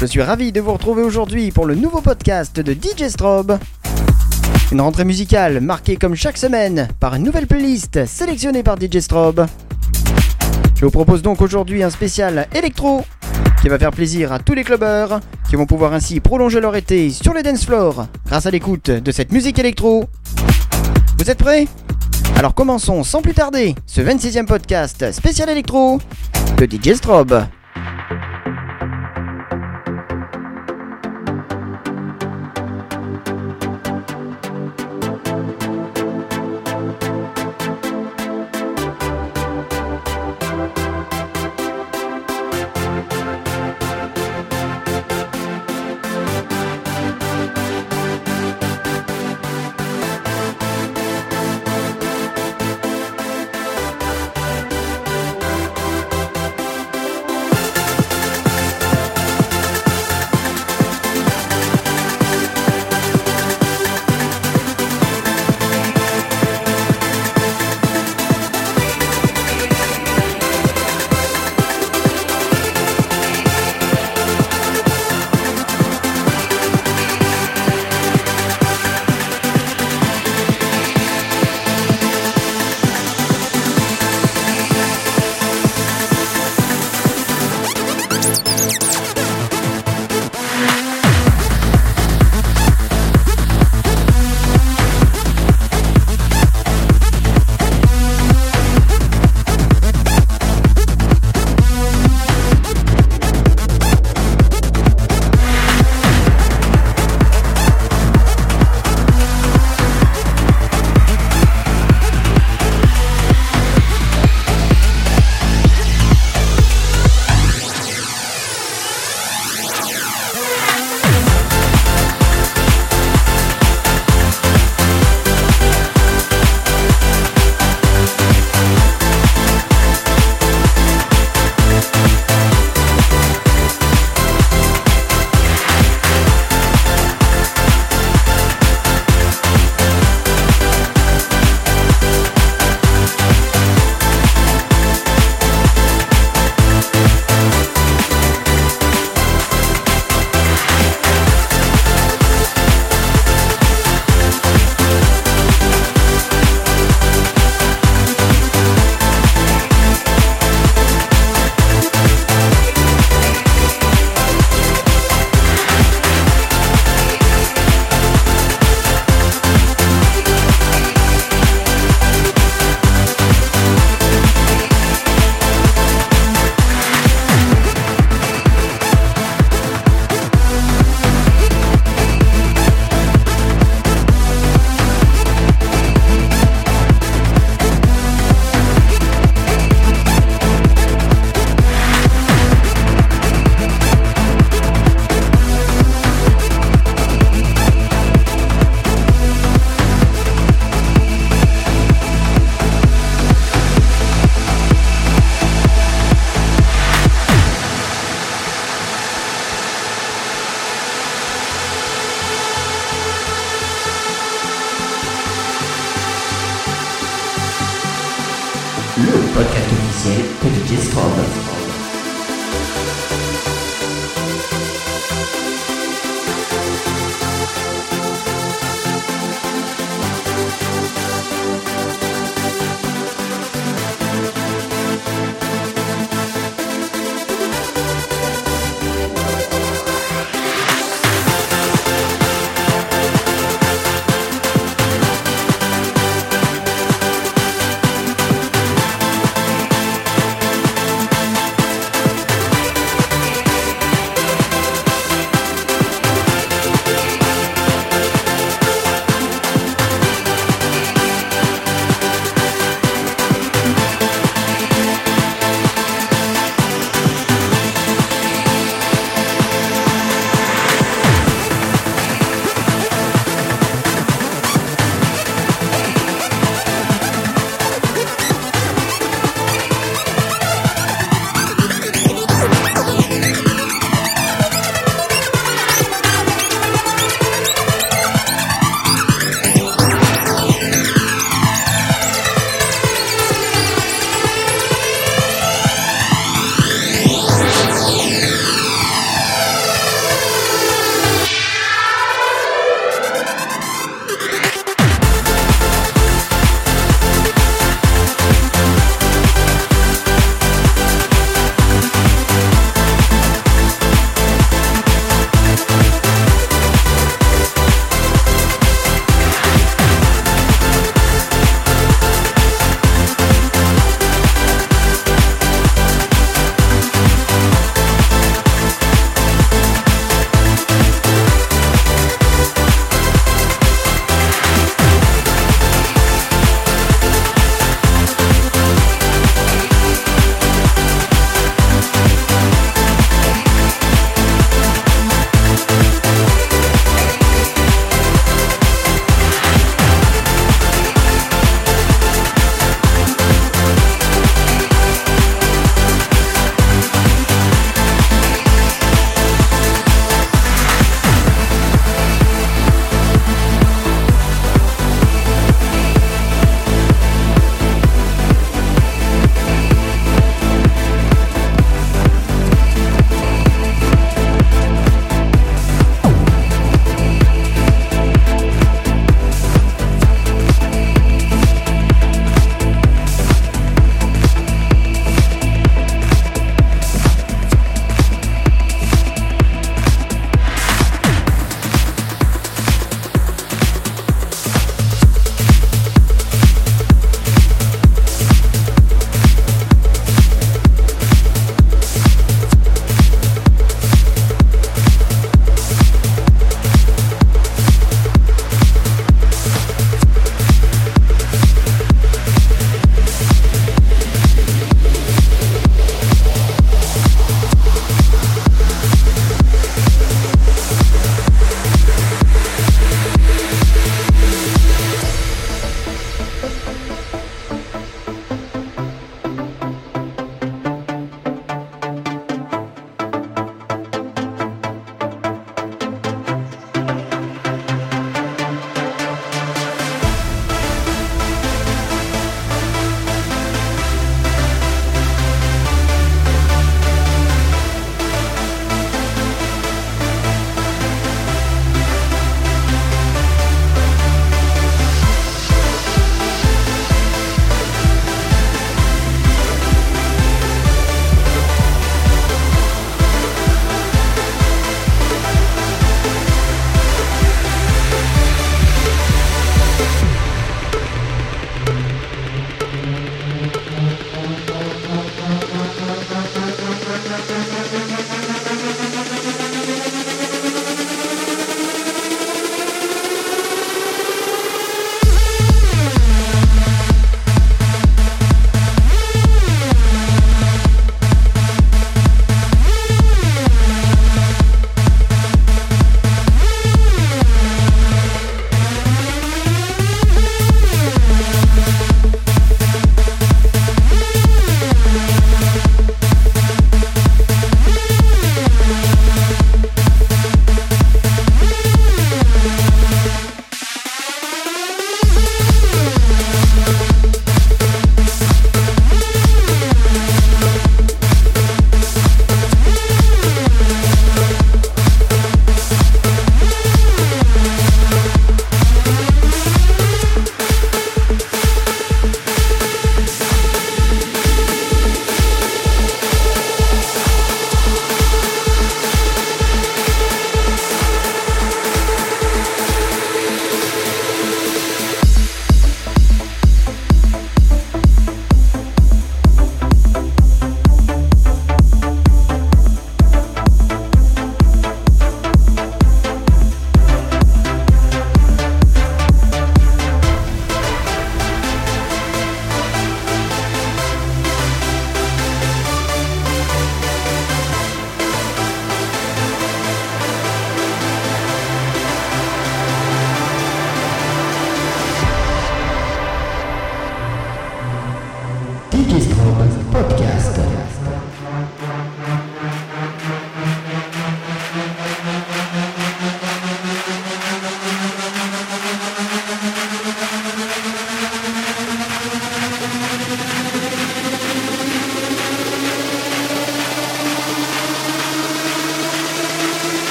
Je suis ravi de vous retrouver aujourd'hui pour le nouveau podcast de DJ Strobe. Une rentrée musicale marquée comme chaque semaine par une nouvelle playlist sélectionnée par DJ Strobe. Je vous propose donc aujourd'hui un spécial électro qui va faire plaisir à tous les clubbers qui vont pouvoir ainsi prolonger leur été sur les dance floors grâce à l'écoute de cette musique électro. Vous êtes prêts? Alors commençons sans plus tarder ce 26e podcast spécial électro de DJ Strobe.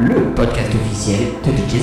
le podcast officiel de DJ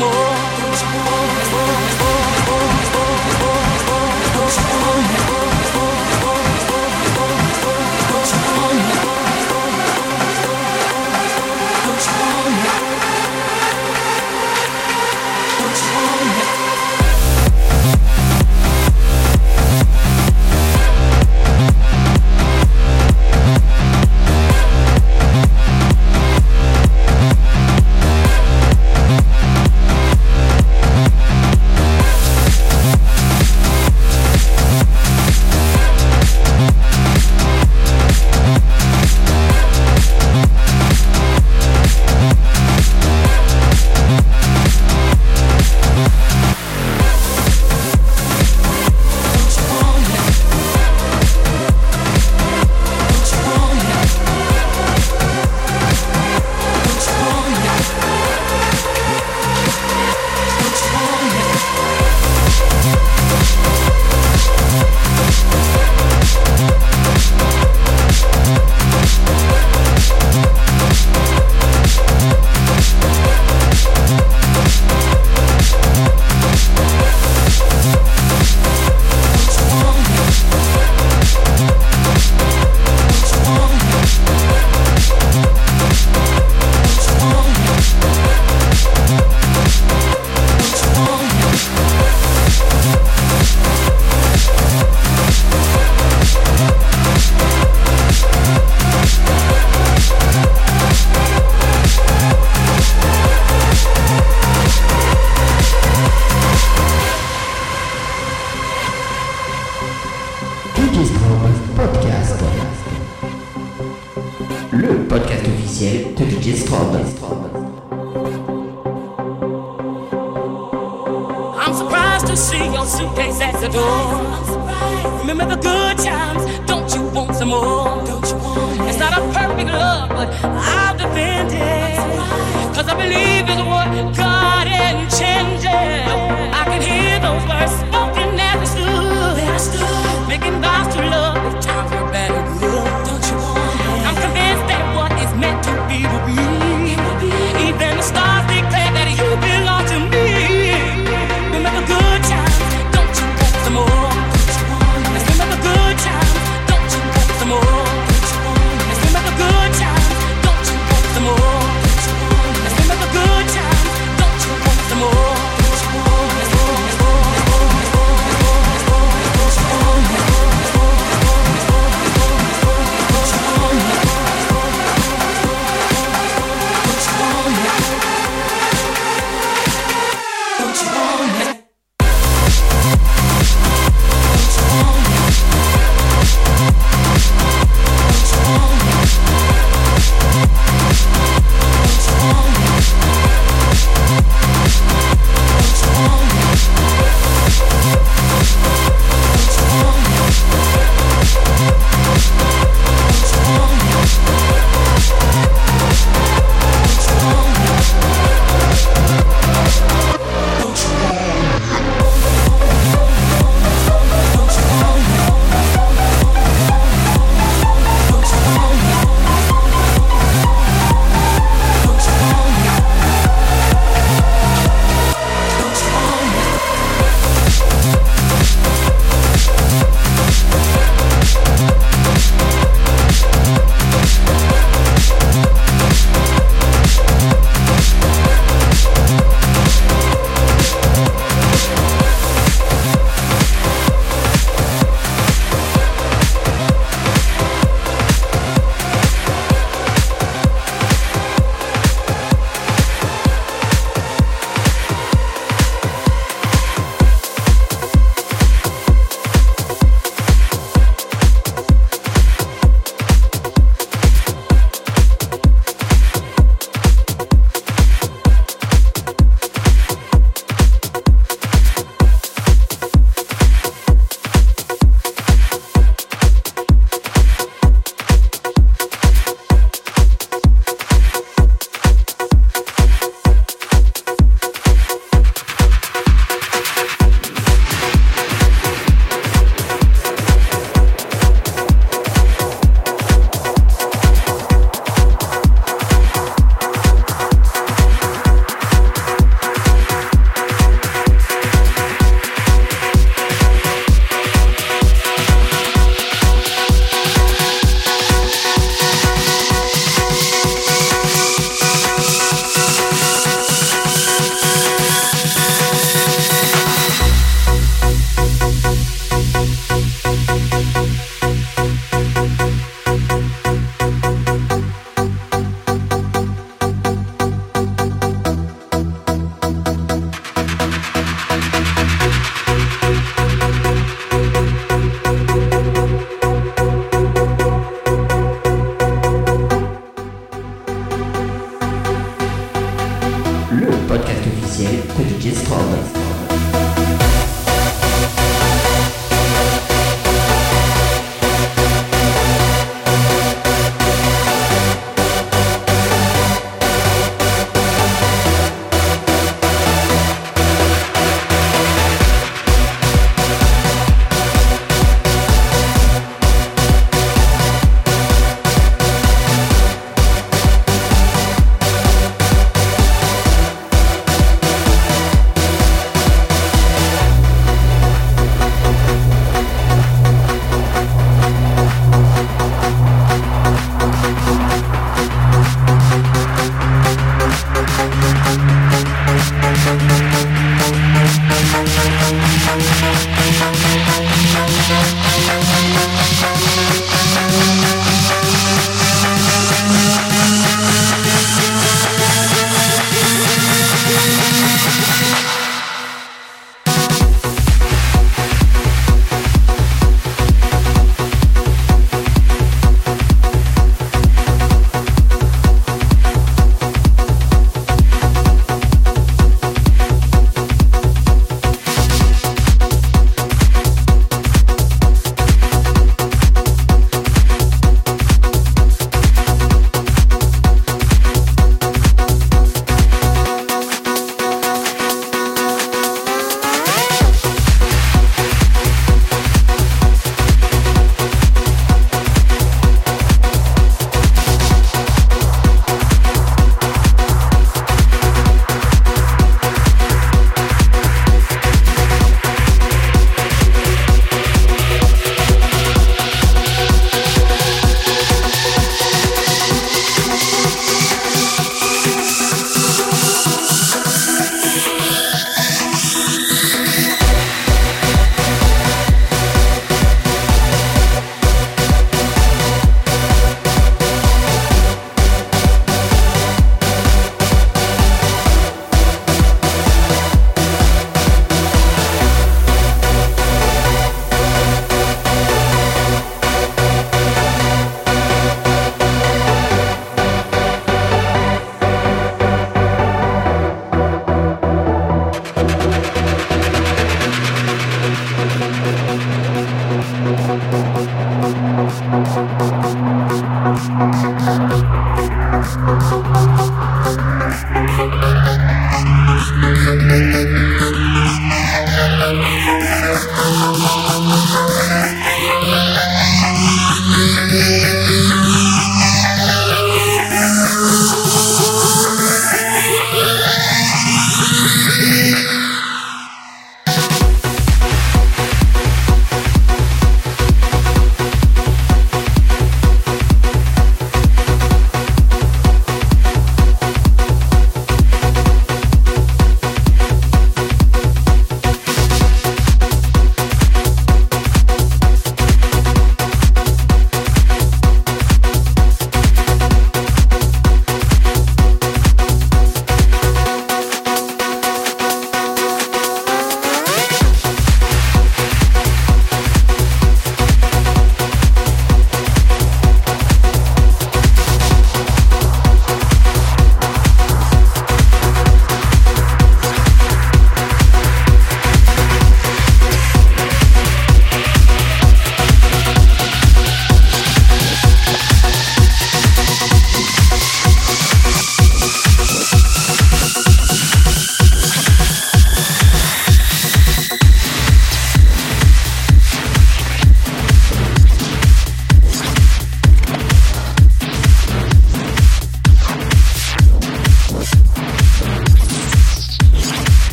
more?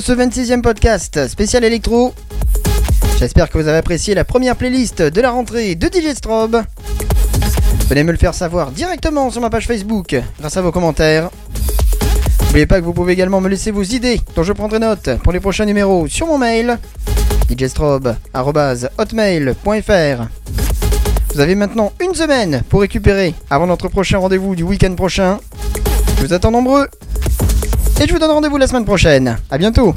Ce 26e podcast spécial électro. J'espère que vous avez apprécié la première playlist de la rentrée de DJ Strobe. Venez me le faire savoir directement sur ma page Facebook grâce à vos commentaires. N'oubliez pas que vous pouvez également me laisser vos idées dont je prendrai note pour les prochains numéros sur mon mail djstrobe.hotmail.fr Vous avez maintenant une semaine pour récupérer avant notre prochain rendez-vous du week-end prochain. Je vous attends nombreux et je vous donne rendez-vous la semaine prochaine. A bientôt